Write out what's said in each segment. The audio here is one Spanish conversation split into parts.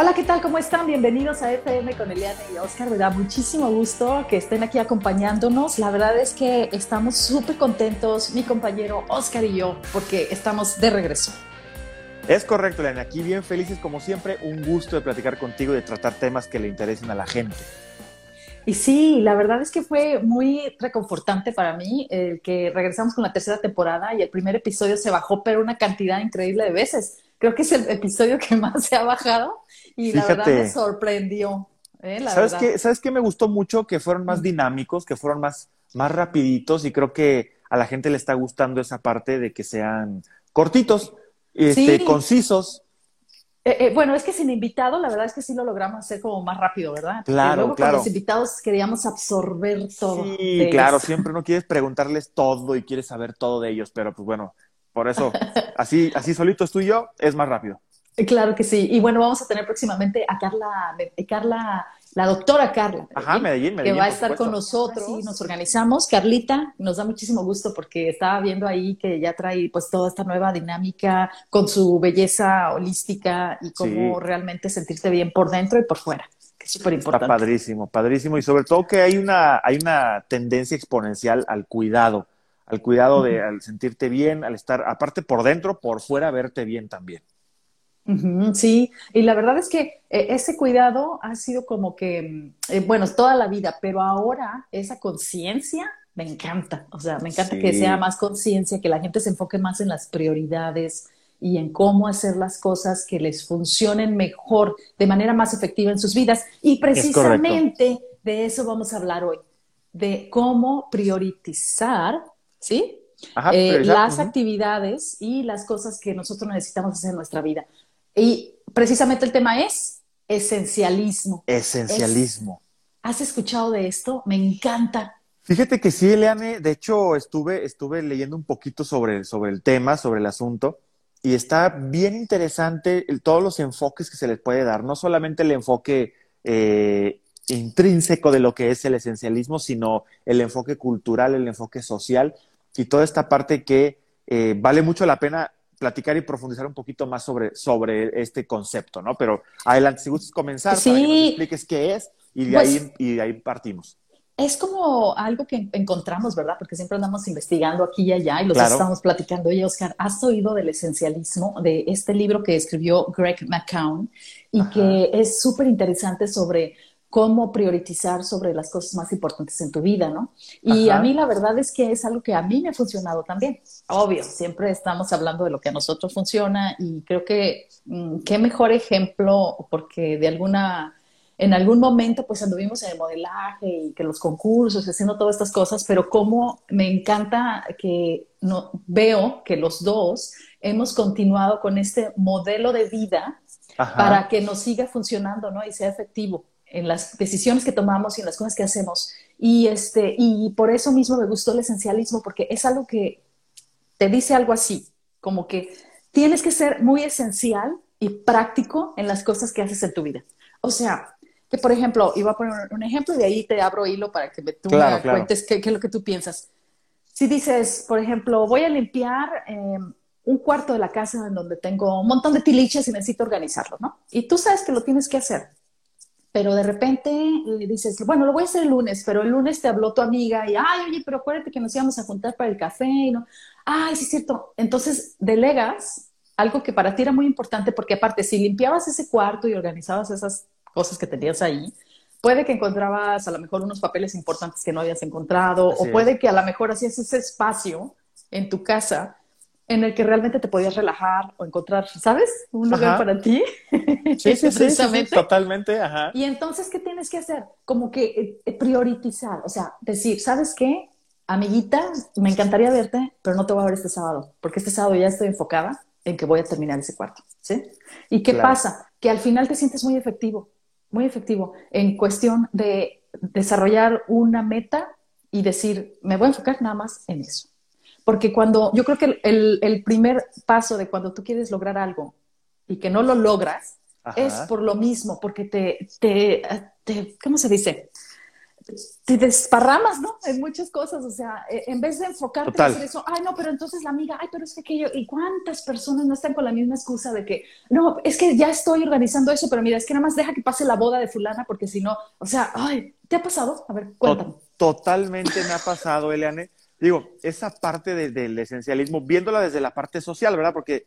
Hola, ¿qué tal? ¿Cómo están? Bienvenidos a FM con Eliana y Oscar. Me da muchísimo gusto que estén aquí acompañándonos. La verdad es que estamos súper contentos, mi compañero Oscar y yo, porque estamos de regreso. Es correcto, Eliana. Aquí bien felices como siempre. Un gusto de platicar contigo y de tratar temas que le interesen a la gente. Y sí, la verdad es que fue muy reconfortante para mí el que regresamos con la tercera temporada y el primer episodio se bajó, pero una cantidad increíble de veces. Creo que es el episodio que más se ha bajado y la verdad me sorprendió. ¿eh? ¿Sabes, Qué, ¿Sabes qué me gustó mucho? Que fueron más dinámicos, que fueron más, más rapiditos y creo que a la gente le está gustando esa parte de que sean cortitos, este, concisos. Eh, eh, bueno, es que sin invitado, la verdad es que sí lo logramos hacer como más rápido, ¿verdad? Claro, luego, claro. Con los invitados queríamos absorber todo. Sí, claro, siempre no quieres preguntarles todo y quieres saber todo de ellos, pero pues bueno, por eso, así, así solitos tú y yo, es más rápido. Claro que sí. Y bueno, vamos a tener próximamente a Carla, Carla la doctora Carla. Ajá, Medellín, Que va a estar con nosotros. y nos organizamos. Carlita, nos da muchísimo gusto porque estaba viendo ahí que ya trae pues toda esta nueva dinámica con su belleza holística y cómo realmente sentirte bien por dentro y por fuera. Que es súper importante. Está padrísimo, padrísimo. Y sobre todo que hay una, hay una tendencia exponencial al cuidado, al cuidado de al sentirte bien, al estar, aparte por dentro, por fuera, verte bien también. Sí, y la verdad es que eh, ese cuidado ha sido como que, mm, eh, bueno, toda la vida, pero ahora esa conciencia me encanta, o sea, me encanta que sea más conciencia, que la gente se enfoque más en las prioridades y en cómo hacer las cosas que les funcionen mejor, de manera más efectiva en sus vidas. Y precisamente de eso vamos a hablar hoy, de cómo priorizar, ¿sí? Eh, las actividades y las cosas que nosotros necesitamos hacer en nuestra vida. Y precisamente el tema es esencialismo. Esencialismo. ¿Has escuchado de esto? Me encanta. Fíjate que sí, Eliane, de hecho estuve, estuve leyendo un poquito sobre, sobre el tema, sobre el asunto, y está bien interesante todos los enfoques que se les puede dar, no solamente el enfoque eh, intrínseco de lo que es el esencialismo, sino el enfoque cultural, el enfoque social y toda esta parte que eh, vale mucho la pena platicar y profundizar un poquito más sobre, sobre este concepto, ¿no? Pero adelante, si gustas comenzar, sí. para que nos expliques qué es y de, Pues- ahí, y de ahí partimos. Es como algo que encontramos, ¿verdad? Porque siempre andamos investigando aquí y allá y los Claro. estamos platicando. Oye, Oscar, ¿has oído del esencialismo, de este libro que escribió Greg McCown y Ajá. que es súper interesante sobre cómo priorizar sobre las cosas más importantes en tu vida, ¿no? Y Ajá. a mí la verdad es que es algo que a mí me ha funcionado también. Obvio, siempre estamos hablando de lo que a nosotros funciona y creo que mm, qué mejor ejemplo, porque de alguna en algún momento pues anduvimos en el modelaje y que los concursos, haciendo todas estas cosas, pero como me encanta que no, veo que los dos hemos continuado con este modelo de vida Ajá. para que nos siga funcionando, ¿no? Y sea efectivo en las decisiones que tomamos y en las cosas que hacemos. Y, este, y por eso mismo me gustó el esencialismo, porque es algo que te dice algo así, como que tienes que ser muy esencial y práctico en las cosas que haces en tu vida. O sea, que por ejemplo, iba a poner un ejemplo y de ahí te abro hilo para que me, tú Claro, me claro. cuentes qué, qué es lo que tú piensas. Si dices, por ejemplo, voy a limpiar eh, un cuarto de la casa en donde tengo un montón de tiliches y necesito organizarlo, ¿no? Y tú sabes que lo tienes que hacer, pero de repente eh, dices, bueno, lo voy a hacer el lunes, pero el lunes te habló tu amiga y, ay, oye, pero acuérdate que nos íbamos a juntar para el café y no, ay, sí es cierto. Entonces delegas algo que para ti era muy importante porque aparte, si limpiabas ese cuarto y organizabas esas cosas que tenías ahí, puede que encontrabas a lo mejor unos papeles importantes que no habías encontrado Así o es. puede que a lo mejor hacías ese espacio en tu casa en el que realmente te podías relajar o encontrar, ¿sabes? Un lugar Ajá. para ti. Sí, sí, sí, sí, totalmente, ajá. Y entonces, ¿qué tienes que hacer? Como que eh, priorizar, o sea, decir, ¿sabes qué? Amiguita, me encantaría verte, pero no te voy a ver este sábado, porque este sábado ya estoy enfocada en que voy a terminar ese cuarto, ¿sí? ¿Y qué Claro. pasa? Que al final te sientes muy efectivo, muy efectivo en cuestión de desarrollar una meta y decir, me voy a enfocar nada más en eso. Porque cuando, yo creo que el, el primer paso de cuando tú quieres lograr algo y que no lo logras, Ajá. es por lo mismo, porque te, te, te, ¿cómo se dice? te desparramas, ¿no? En muchas cosas, o sea, e, en vez de enfocarte en eso, ay, no, pero entonces la amiga, ay, pero es que aquello, ¿y cuántas personas no están con la misma excusa de que, no, es que ya estoy organizando eso, pero mira, es que nada más deja que pase la boda de fulana, porque si no, o sea, ay, ¿te ha pasado? A ver, cuéntame. Totalmente me ha pasado, Eliane. Digo, esa parte del esencialismo, viéndola desde la parte social, ¿verdad? Porque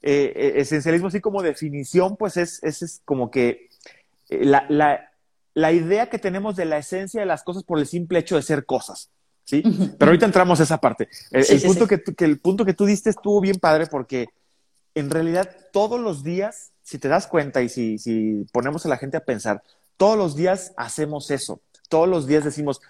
eh, eh, esencialismo, así como definición, pues es, es, como que eh, la, la la idea que tenemos de la esencia de las cosas por el simple hecho de ser cosas. ¿sí? Pero ahorita entramos a esa parte. El, punto Que, el punto que tú diste estuvo bien padre porque en realidad todos los días, si te das cuenta y si, si ponemos a la gente a pensar, todos los días hacemos eso. Todos los días decimos,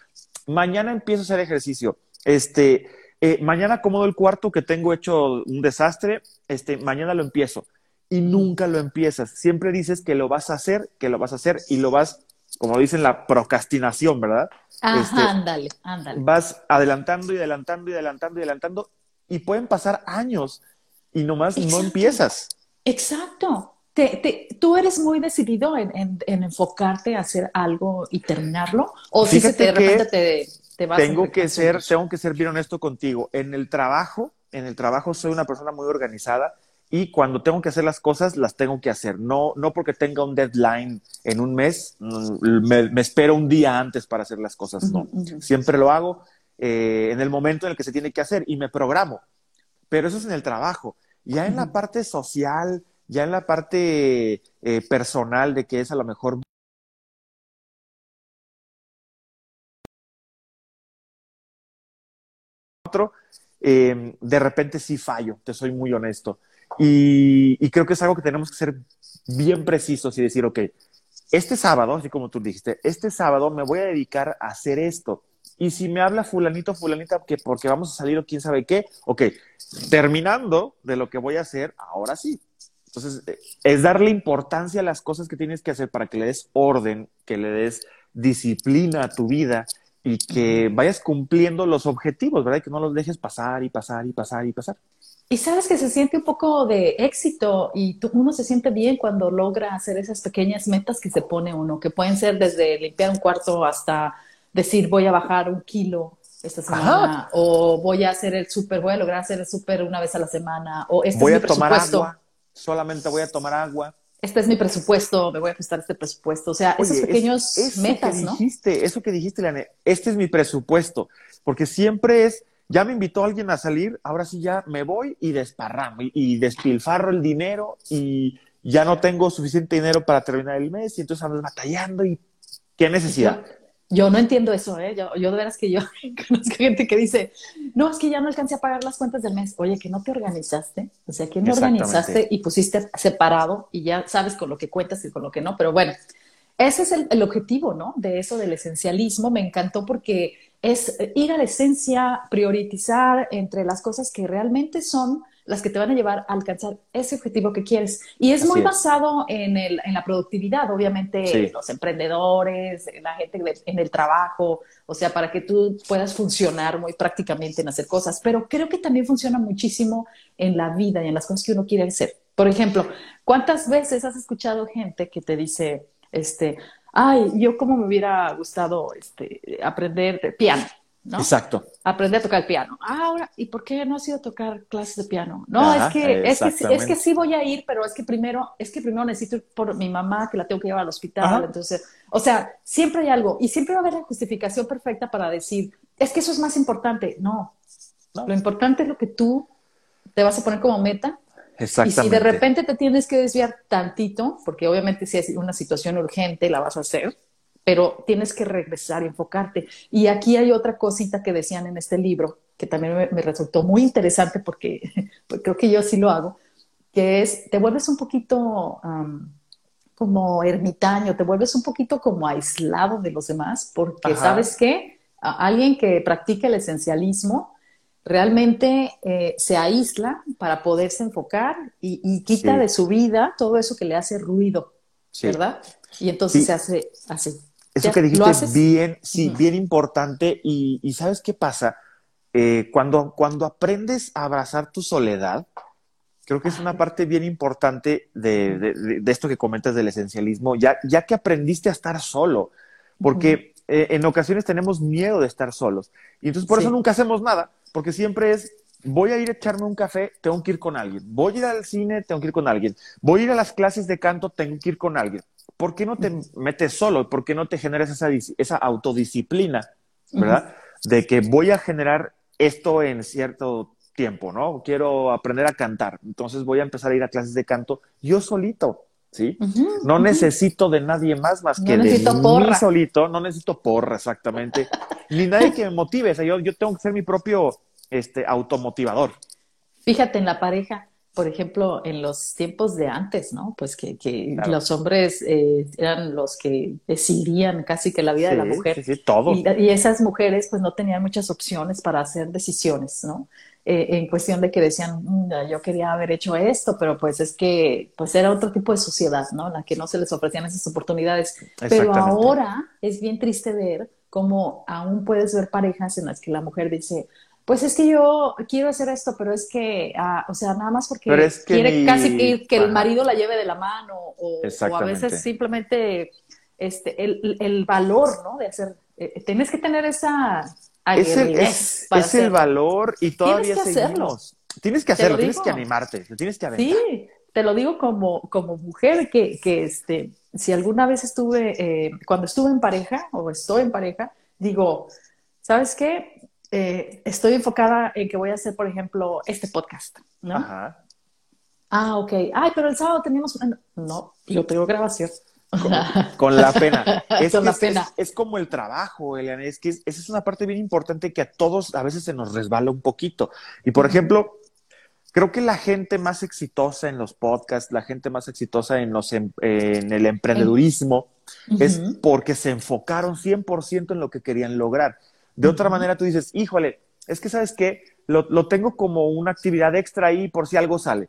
mañana empiezo a hacer ejercicio. Este, eh, mañana acomodo el cuarto que tengo hecho un desastre. Este, mañana lo empiezo. Y nunca lo empiezas. Siempre dices que lo vas a hacer, que lo vas a hacer y lo vas como dicen, la procrastinación, ¿verdad? Ajá, este, ándale, ándale. Vas adelantando y adelantando y adelantando y adelantando y pueden pasar años y nomás no empiezas. Exacto. Te, tú eres muy decidido en, enfocarte a hacer algo y terminarlo o si de repente te, te vas tengo que ser tengo que ser bien honesto contigo en el trabajo en el trabajo soy una persona muy organizada y cuando tengo que hacer las cosas, las tengo que hacer. No, no porque tenga un deadline en un mes, mm, me, espero un día antes para hacer las cosas. No, siempre lo hago eh, en el momento en el que se tiene que hacer y me programo. Pero eso es en el trabajo. Ya en la parte social, ya en la parte eh, personal de que es a lo mejor eh, de repente sí fallo, te soy muy honesto. Y, creo que es algo que tenemos que ser bien precisos y decir, ok, este sábado, así como tú dijiste, este sábado me voy a dedicar a hacer esto. Y si me habla fulanito, fulanita, que porque vamos a salir o quién sabe qué, ok, terminando de lo que voy a hacer, ahora sí. Entonces, eh, es darle importancia a las cosas que tienes que hacer para que le des orden, que le des disciplina a tu vida y que vayas cumpliendo los objetivos, ¿verdad? Y que no los dejes pasar y pasar y pasar y pasar. Y sabes que se siente un poco de éxito y uno se siente bien cuando logra hacer esas pequeñas metas que se pone uno, que pueden ser desde limpiar un cuarto hasta decir voy a bajar un kilo esta semana o voy a hacer el súper, voy a lograr hacer el súper una vez a la semana o este voy es mi a tomar agua, solamente voy a tomar agua. Este es mi presupuesto, me voy a ajustar este presupuesto. O sea, esos pequeños metas, ¿no? Eso que dijiste, Leane, este es mi presupuesto, porque siempre es ya me invitó alguien a salir, ahora sí ya me voy y desparramo y, despilfarro el dinero y ya no tengo suficiente dinero para terminar el mes y entonces ando batallando y qué necesidad. Yo, no entiendo eso, ¿eh? Yo, yo de veras que yo conozco gente que dice, no, es que ya no alcancé a pagar las cuentas del mes. Oye, que no te organizaste, o sea, que no organizaste y pusiste separado y ya sabes con lo que cuentas y con lo que no, pero bueno, ese es el, el objetivo, ¿no? De eso del esencialismo. Me encantó porque es ir a la esencia, priorizar entre las cosas que realmente son las que te van a llevar a alcanzar ese objetivo que quieres. Y es muy basado en, el, en, la productividad, obviamente, los emprendedores, la gente en el trabajo, o sea, para que tú puedas funcionar muy prácticamente en hacer cosas. Pero creo que también funciona muchísimo en la vida y en las cosas que uno quiere hacer. Por ejemplo, ¿cuántas veces has escuchado gente que te dice, este, ay, yo como me hubiera gustado este, aprender piano, ¿no? Exacto. Aprender a tocar el piano. Ah, ahora, ¿y por qué no has ido a tocar clases de piano? No, es, que, es, que, es que sí voy a ir, pero es que primero, es que primero necesito ir por mi mamá, que la tengo que llevar al hospital. Entonces, o sea, siempre hay algo. Y siempre va a haber la justificación perfecta para decir, es que eso es más importante. no. Lo importante es lo que tú te vas a poner como meta y si de repente te tienes que desviar tantito, porque obviamente si es una situación urgente la vas a hacer, pero tienes que regresar y enfocarte. Y aquí hay otra cosita que decían en este libro, que también me, resultó muy interesante porque pues creo que yo sí lo hago, que es, te vuelves un poquito como ermitaño, te vuelves un poquito como aislado de los demás, porque sabes que alguien que practica el esencialismo, realmente eh, se aísla para poderse enfocar y, quita de su vida todo eso que le hace ruido, ¿verdad? Y entonces se hace así. Eso que dijiste es bien, sí, bien importante. Y, ¿sabes qué pasa? Eh, cuando, cuando aprendes a abrazar tu soledad, creo que es una parte bien importante de, de, esto que comentas del esencialismo, ya, ya que aprendiste a estar solo, porque eh, en ocasiones tenemos miedo de estar solos. Y entonces por eso nunca hacemos nada, porque siempre es, voy a ir a echarme un café, tengo que ir con alguien. Voy a ir al cine, tengo que ir con alguien. Voy a ir a las clases de canto, tengo que ir con alguien. ¿Por qué no te metes solo? ¿Por qué no te generas esa, esa autodisciplina, verdad? De que voy a generar esto en cierto tiempo, ¿no? Quiero aprender a cantar, entonces voy a empezar a ir a clases de canto yo solito, ¿sí? no necesito de nadie más más que de mí solito, no necesito porra exactamente, ni nadie que me motive, o sea, yo, yo tengo que ser mi propio este, automotivador. Fíjate en la pareja, por ejemplo, en los tiempos de antes, ¿no? Pues que, que los hombres eh, eran los que decidían casi que la vida de la mujer. Sí, sí, todo. Y, y, esas mujeres pues no tenían muchas opciones para hacer decisiones, ¿no? Eh, en cuestión de que decían, mm, yo quería haber hecho esto, pero pues es que pues era otro tipo de sociedad, ¿no? La que no se les ofrecían esas oportunidades. Pero ahora es bien triste ver cómo aún puedes ver parejas en las que la mujer dice, pues es que yo quiero hacer esto, pero es que, ah, o sea, nada más porque quiere casi que, que el marido la lleve de la mano o, o a veces simplemente este, el, el, valor, ¿no? De hacer, eh, tienes que tener esa es el, es, el valor y todavía tienes que seguimos. Tienes que hacerlo, tienes que animarte, tienes que aventar. Sí, te lo digo como, como mujer que, que este, si alguna vez estuve, eh, cuando estuve en pareja o estoy en pareja, digo, ¿sabes qué? Eh, estoy enfocada en que voy a hacer, por ejemplo, este podcast, ¿no? Ajá. Ah, ok. Ay, pero el sábado teníamos... No, yo tengo grabación. Con, la pena. Es, la pena. Es, como el trabajo, Eliana. Es que esa es una parte bien importante que a todos a veces se nos resbala un poquito. Y por ejemplo, creo que la gente más exitosa en los podcasts, la gente más exitosa en, los, em, en, el emprendedurismo, es porque se enfocaron 100% en lo que querían lograr. De otra manera, tú dices, híjole, es que sabes qué, lo, lo, tengo como una actividad extra ahí por si algo sale.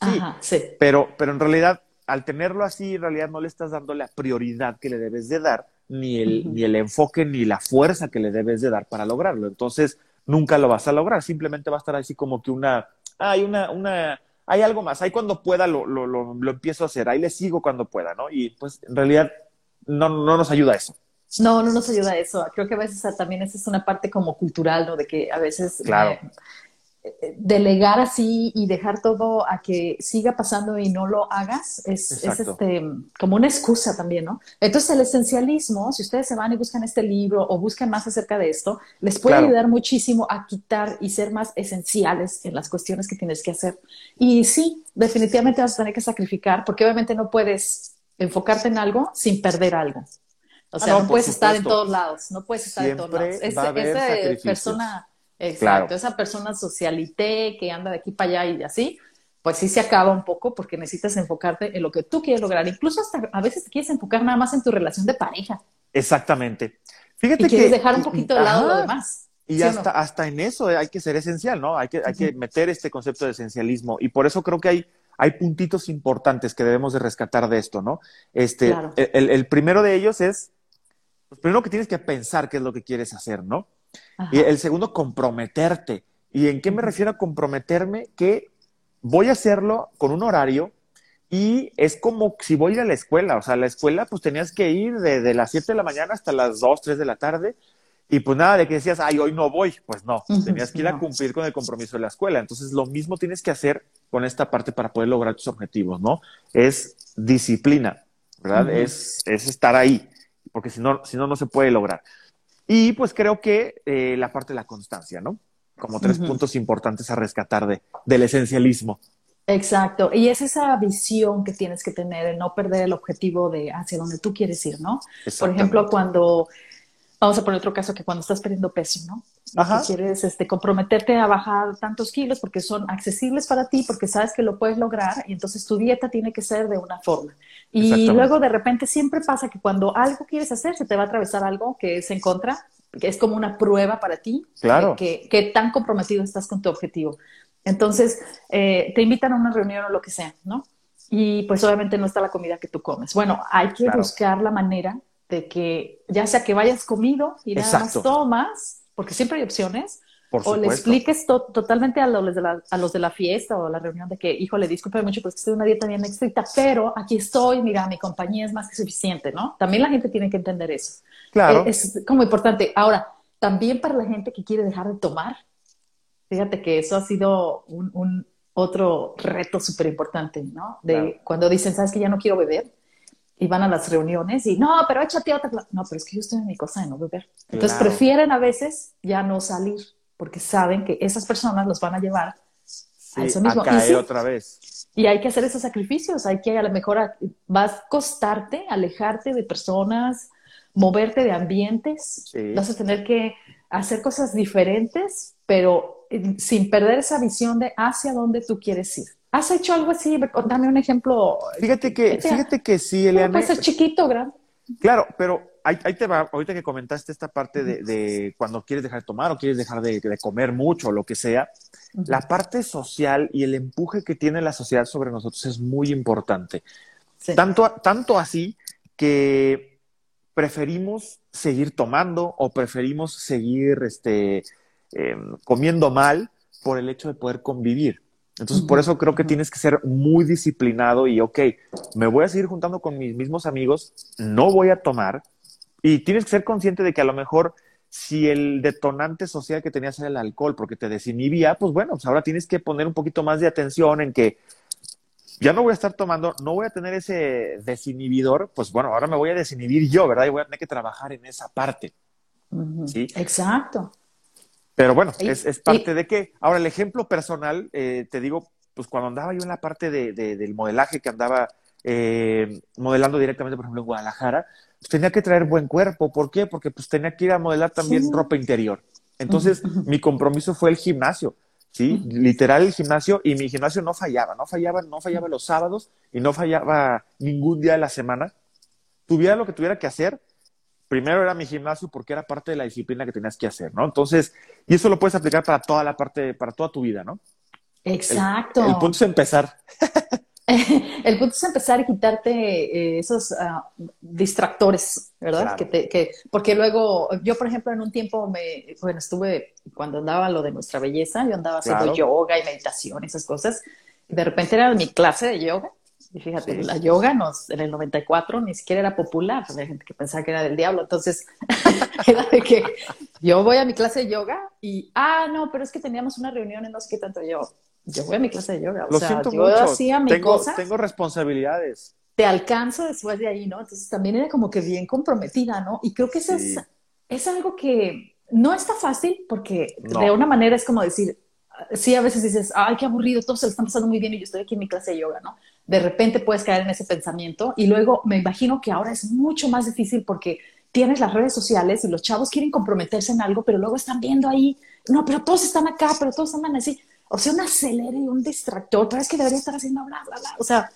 Sí, sí. Pero, pero en realidad al tenerlo así, en realidad no le estás dando la prioridad que le debes de dar, ni el, ni el enfoque, ni la fuerza que le debes de dar para lograrlo. Entonces, nunca lo vas a lograr, simplemente va a estar así como que una, hay una, una, hay algo más, ahí cuando pueda lo, lo, lo, lo, empiezo a hacer, ahí le sigo cuando pueda, ¿no? Y pues en realidad no, no nos ayuda eso. No, no nos ayuda eso. Creo que a veces también esa es una parte como cultural, ¿no? De que a veces claro. Eh, delegar así y dejar todo a que siga pasando y no lo hagas es, este, como una excusa también, ¿no? Entonces el esencialismo, si ustedes se van y buscan este libro o buscan más acerca de esto, les puede ayudar muchísimo a quitar y ser más esenciales en las cuestiones que tienes que hacer. Y sí, definitivamente vas a tener que sacrificar porque obviamente no puedes enfocarte en algo sin perder algo. O sea, ah, no, puedes estar en todos lados, no puedes estar en todos lados. esa persona Exacto, esa persona socialité que anda de aquí para allá y así, pues sí se acaba un poco porque necesitas enfocarte en lo que tú quieres lograr. Incluso hasta a veces te quieres enfocar nada más en tu relación de pareja. Exactamente. Fíjate y quieres dejar un poquito de lado lo demás. Y hasta, hasta en eso hay que ser esencial, ¿no? Hay que, hay que meter este concepto de esencialismo. Y por eso creo que hay, hay puntitos importantes que debemos de rescatar de esto, ¿no? Este, el, el primero de ellos es, pues primero que tienes que pensar qué es lo que quieres hacer, ¿no? Y el segundo, comprometerte. ¿Y en qué me refiero a comprometerme? Que voy a hacerlo con un horario y es como si voy a ir a la escuela. O sea, la escuela pues tenías que ir de, las 7 de la mañana hasta las 2, 3 de la tarde. Y pues nada de que decías, ay, hoy no voy. Pues no, tenías que ir a cumplir con el compromiso de la escuela. Entonces, lo mismo tienes que hacer con esta parte para poder lograr tus objetivos, ¿no? Es disciplina, ¿verdad? es, es estar ahí, porque si no, si no, no se puede lograr. Y pues creo que eh, la parte de la constancia, ¿no? Como tres puntos importantes a rescatar de, del esencialismo. Exacto, y es esa visión que tienes que tener, de no perder el objetivo de hacia donde tú quieres ir, ¿no? Por ejemplo, cuando, vamos a poner otro caso, que cuando estás perdiendo peso, ¿no? Ajá. quieres este, comprometerte a bajar tantos kilos porque son accesibles para ti, porque sabes que lo puedes lograr, y entonces tu dieta tiene que ser de una forma. Y luego de repente siempre pasa que cuando algo quieres hacer, se te va a atravesar algo que es en contra, que es como una prueba para ti, claro. que, que tan comprometido estás con tu objetivo. Entonces, eh, te invitan a una reunión o lo que sea, ¿no? Y pues obviamente no está la comida que tú comes. Bueno, hay que buscar la manera de que, ya sea que vayas comido y nada más tomas, porque siempre hay opciones, o le expliques totalmente a los, de la, a los de la fiesta o la reunión de que, híjole, disculpe mucho, pues estoy en una dieta bien estricta, pero aquí estoy, mira, mi compañía es más que suficiente, ¿no? También la gente tiene que entender eso. Claro. Eh, es, como importante. Ahora, también para la gente que quiere dejar de tomar, fíjate que eso ha sido un, otro reto súper importante, ¿no? De cuando dicen, ¿sabes que ya no quiero beber? Y van a las reuniones y no, pero échate otra. No, pero es que yo estoy en mi cosa de no beber. Entonces prefieren a veces ya no salir porque saben que esas personas los van a llevar a eso mismo. A caer otra vez. Y hay que hacer esos sacrificios, hay que a lo mejor vas a costarte alejarte de personas, moverte de ambientes, vas a tener que hacer cosas diferentes, pero eh, sin perder esa visión de hacia dónde tú quieres ir. ¿Has hecho algo así? Dame un ejemplo. Fíjate que, fíjate que sí, Eliana. Puede ser chiquito, grande. Claro, pero ahí, te va, ahorita que comentaste esta parte de, cuando quieres dejar de tomar o quieres dejar de, comer mucho o lo que sea, la parte social y el empuje que tiene la sociedad sobre nosotros es muy importante. Tanto, tanto así que preferimos seguir tomando o preferimos seguir este, em, comiendo mal por el hecho de poder convivir. Entonces, por eso creo que tienes que ser muy disciplinado y, ok, me voy a seguir juntando con mis mismos amigos, no voy a tomar, y tienes que ser consciente de que a lo mejor si el detonante social que tenías era el alcohol porque te desinhibía, pues bueno, pues ahora tienes que poner un poquito más de atención en que ya no voy a estar tomando, no voy a tener ese desinhibidor, pues bueno, ahora me voy a desinhibir yo, ¿verdad? Y voy a tener que trabajar en esa parte. ¿sí? Exacto. Pero bueno, es, parte de que. Ahora, el ejemplo personal, eh, te digo, pues cuando andaba yo en la parte de, del modelaje que andaba eh, modelando directamente, por ejemplo, en Guadalajara, pues tenía que traer buen cuerpo. ¿Por qué? Porque pues tenía que ir a modelar también ropa interior. Entonces, mi compromiso fue el gimnasio. ¿sí? Literal el gimnasio y mi gimnasio no fallaba, no fallaba, no fallaba los sábados y no fallaba ningún día de la semana. Tuviera lo que tuviera que hacer, primero era mi gimnasio porque era parte de la disciplina que tenías que hacer, ¿no? Entonces, y eso lo puedes aplicar para toda la parte, para toda tu vida, ¿no? Exacto. El, punto es empezar. el punto es empezar y quitarte eh, esos ah, distractores, ¿verdad? Que que, porque luego, yo por ejemplo en un tiempo me, bueno, estuve, cuando andaba lo de nuestra belleza, yo andaba haciendo yoga y meditación, esas cosas, y de repente era mi clase de yoga y fíjate, la yoga nos, en el 94 ni siquiera era popular, había gente que pensaba que era del diablo, entonces era de que yo voy a mi clase de yoga y, ah, no, pero es que teníamos una reunión en no sé qué tanto yo, yo voy a mi clase de yoga, o sea, yo hacía mi tengo, cosa. Tengo responsabilidades. Te alcanzo después de ahí, ¿no? Entonces también era como que bien comprometida, ¿no? Y creo que eso es, es algo que no está fácil porque de una manera es como decir, sí, a veces dices, ay, qué aburrido, todos se lo están pasando muy bien y yo estoy aquí en mi clase de yoga, ¿no? de repente puedes caer en ese pensamiento y luego me imagino que ahora es mucho más difícil porque tienes las redes sociales y los chavos quieren comprometerse en algo, pero luego están viendo ahí, no, pero todos están acá, pero todos están así. O sea, un acelere y un distractor, pero es que debería estar haciendo bla, bla, bla. O sea,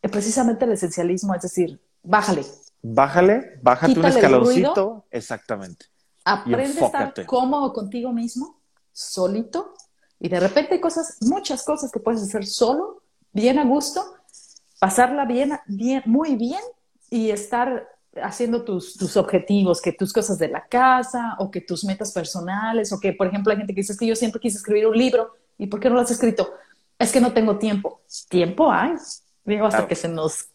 precisamente el esencialismo es decir, bájale. Bájale, bájate un escaloncito. exactamente. Aprende a estar cómodo contigo mismo, solito, y de repente hay cosas, muchas cosas que puedes hacer solo, bien a gusto, pasarla bien, bien, muy bien y estar haciendo tus, tus, objetivos, que tus cosas de la casa o que tus metas personales o que, por ejemplo, hay gente que dice es que yo siempre quise escribir un libro y ¿por qué no lo has escrito? Es que no tengo tiempo. Tiempo hay, digo, hasta que se nos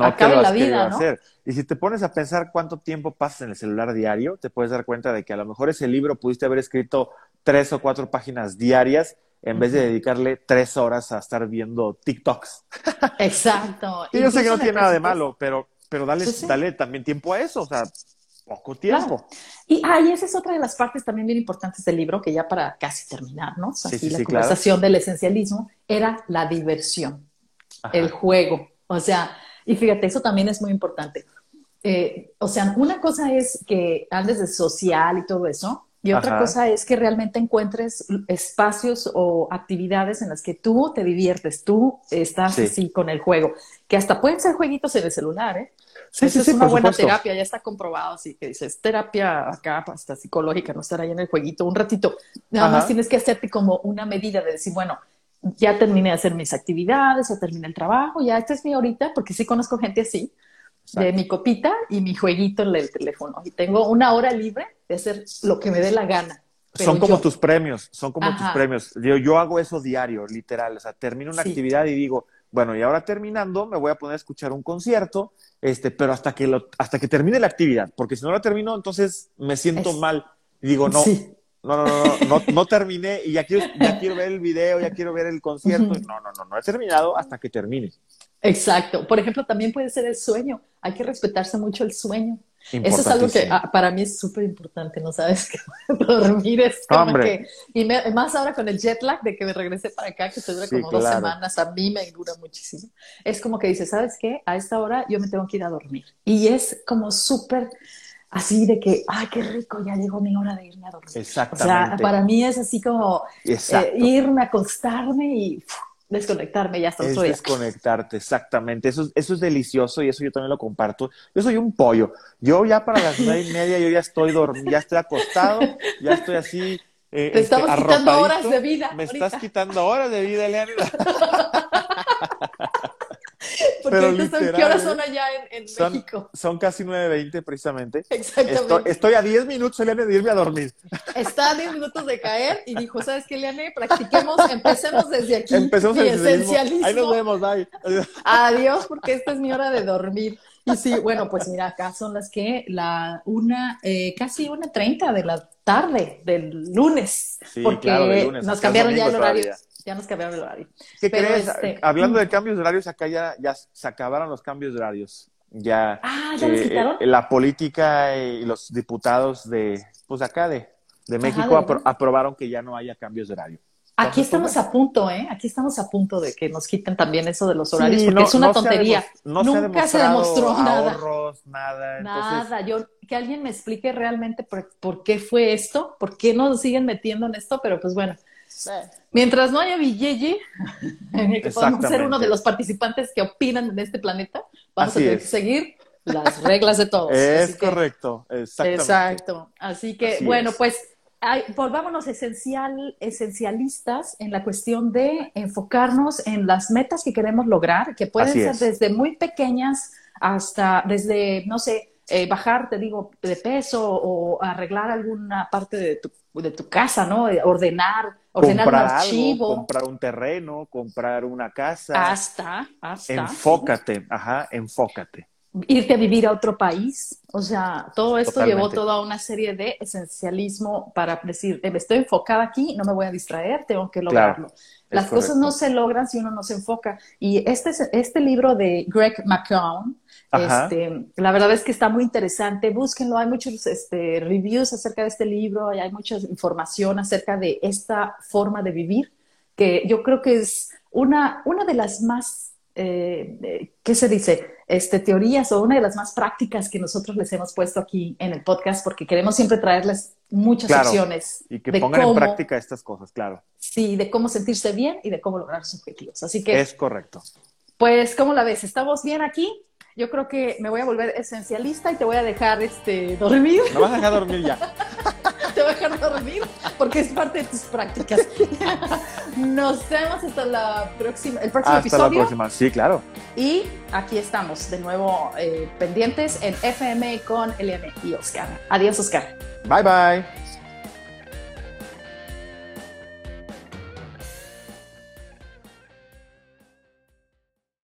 acabe la vida, ¿no? Y si te pones a pensar cuánto tiempo pasas en el celular diario, te puedes dar cuenta de que a lo mejor ese libro pudiste haber escrito tres o cuatro páginas diarias en vez de dedicarle tres horas a estar viendo TikToks. Exacto. y yo sé que no tiene nada de malo, pero, pero dale, dale también tiempo a eso, o sea, poco tiempo. Y, ah, esa es otra de las partes también bien importantes del libro, que ya para casi terminar, ¿no? Así la conversación del esencialismo, era la diversión, el juego. O sea, y fíjate, eso también es muy importante. Eh, o sea, una cosa es que andes de social y todo eso, y otra cosa es que realmente encuentres espacios o actividades en las que tú te diviertes, tú estás así con el juego, que hasta pueden ser jueguitos en el celular, ¿eh? Sí, Eso es una buena terapia, ya está comprobado, así que dices, terapia acá, hasta psicológica, no estar ahí en el jueguito un ratito. Nada más tienes que hacerte como una medida de decir, bueno, ya terminé de hacer mis actividades, ya terminé el trabajo, ya esta es mi horita, porque sí conozco gente así, de mi copita y mi jueguito en el teléfono. Y tengo una hora libre de hacer lo que me dé la gana. son como tus premios, son como tus premios. Yo, yo hago eso diario, literal. O sea, termino una actividad y digo, bueno, y ahora terminando, me voy a poner a escuchar un concierto, este, pero hasta que, lo, hasta que termine la actividad, porque si no la termino, entonces me siento mal. Y digo, no, no, no, no, no, no, terminé y ya quiero, ya quiero ver el video, ya quiero ver el concierto. No, no, no, no he terminado hasta que termine. Exacto. Por ejemplo, también puede ser el sueño. Hay que respetarse mucho el sueño. Eso es algo que ah, para mí es súper importante, ¿no sabes? Que dormir es como que... Y más ahora con el jet lag de que me regresé para acá, que dura como dos semanas, a mí me dura muchísimo. Es como que dices, ¿sabes qué? A esta hora yo me tengo que ir a dormir. Y es como súper así de que, ay, qué rico, ya llegó mi hora de irme a dormir. Exactamente. O sea, para mí es así como eh, irme a acostarme y desconectarme, ya está. Es desconectarte, exactamente. Eso, eso es delicioso y eso yo también lo comparto. Yo soy un pollo. Yo ya para las nueve y media yo ya estoy dormido, ya estoy acostado, ya estoy así. Eh, Te estamos este, quitando horas de vida. Me estás quitando horas de vida, Eliana. Porque ¿qué horas son allá en, México? Son casi 9.20 precisamente. Exactamente. Estoy, a 10 minutos, Eliane, de irme a dormir. Está a 10 minutos de caer y dijo, ¿sabes qué, Eliane? Practiquemos, empecemos desde aquí. Empecemos el esencialismo. Ahí nos vemos, bye. Adiós, porque esta es mi hora de dormir. Y sí, bueno, pues mira, acá son las que la una, eh, casi una treinta de la tarde del lunes. Sí, porque lunes, nos cambiaron ya el horario ya nos cambiaron el horario. ¿Qué crees? Este, Hablando de cambios de horarios, acá ya, ya se acabaron los cambios de horarios. Ya, ah, ¿ya los eh, quitaron? Eh, la política y los diputados de, pues acá de, de México aprobaron que ya no haya cambios de horario. Aquí estamos a punto, ¿eh? Aquí estamos a punto de que nos quiten también eso de los horarios, porque es una tontería. Nunca se, demostró nada. nada. Nada. Yo, que alguien me explique realmente por, por, qué fue esto, por qué nos siguen metiendo en esto, pero pues bueno, Mientras no haya Villeye, que podamos ser uno de los participantes que opinan en este planeta, vamos a tener que seguir las reglas de todos. Es correcto, exactamente. Exacto. Así que, bueno, pues volvámonos esencial, esencialistas en la cuestión de enfocarnos en las metas que queremos lograr, que pueden ser desde muy pequeñas hasta desde, no sé, eh, bajar, te digo, de peso o arreglar alguna parte de tu, de tu casa, ¿no? Ordenar comprar un archivo. comprar un terreno, comprar una casa. Hasta, hasta. Enfócate, ajá, enfócate. Irte a vivir a otro país. O sea, todo esto llevó toda una serie de esencialismo para decir, eh, estoy enfocada aquí, no me voy a distraer, tengo que lograrlo. Las cosas no se logran si uno no se enfoca. Y este, este libro de Greg McCown, este, la verdad es que está muy interesante. Búsquenlo, hay muchos este, reviews acerca de este libro y hay mucha información acerca de esta forma de vivir, que yo creo que es una, una de las más, eh, eh, ¿qué se dice? Este, teorías o una de las más prácticas que nosotros les hemos puesto aquí en el podcast, porque queremos siempre traerles muchas opciones. Y que pongan en práctica estas cosas, claro. Sí, de cómo sentirse bien y de cómo lograr sus objetivos. Así que. Es correcto. Pues, ¿cómo la ves? ¿Estamos bien aquí? Yo creo que me voy a volver esencialista y te voy a dejar este, dormir. Me vas a dejar dormir ya. te voy a dejar dormir porque es parte de tus prácticas. Nos vemos hasta la próxima, el próximo episodio. Hasta la próxima, sí, claro. Y aquí estamos de nuevo eh, pendientes en FM con Eliane y Oscar. Adiós, Oscar. Bye, bye.